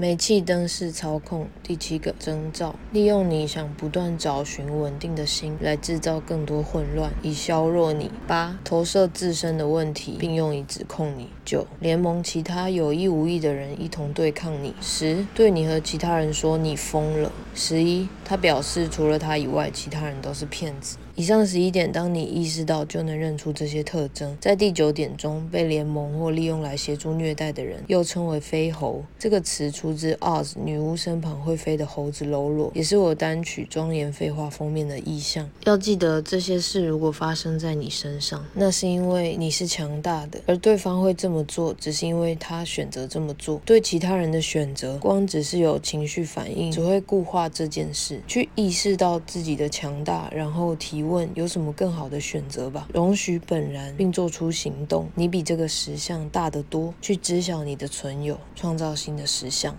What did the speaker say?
煤气灯式操控第七个征兆，利用你想不断找寻稳定的心来制造更多混乱，以削弱你。八、投射自身的问题，并用以指控你。九、联盟其他有意无意的人一同对抗你。十、对你和其他人说你疯了。十一、他表示除了他以外，其他人都是骗子。以上十一点，当你意识到，就能认出这些特征。在第九点中，被联盟或利用来协助虐待的人，又称为飞猴。这个词出自《Oz》女巫身旁会飞的猴子喽啰，也是我单曲《庄严废话》封面的意象。要记得，这些事如果发生在你身上，那是因为你是强大的，而对方会这么做，只是因为他选择这么做。对其他人的选择，光只是有情绪反应，只会固化这件事。去意识到自己的强大，然后提。问有什么更好的选择吧，容许本然，并做出行动。你比这个石像大得多，去知晓你的存有，创造新的石像。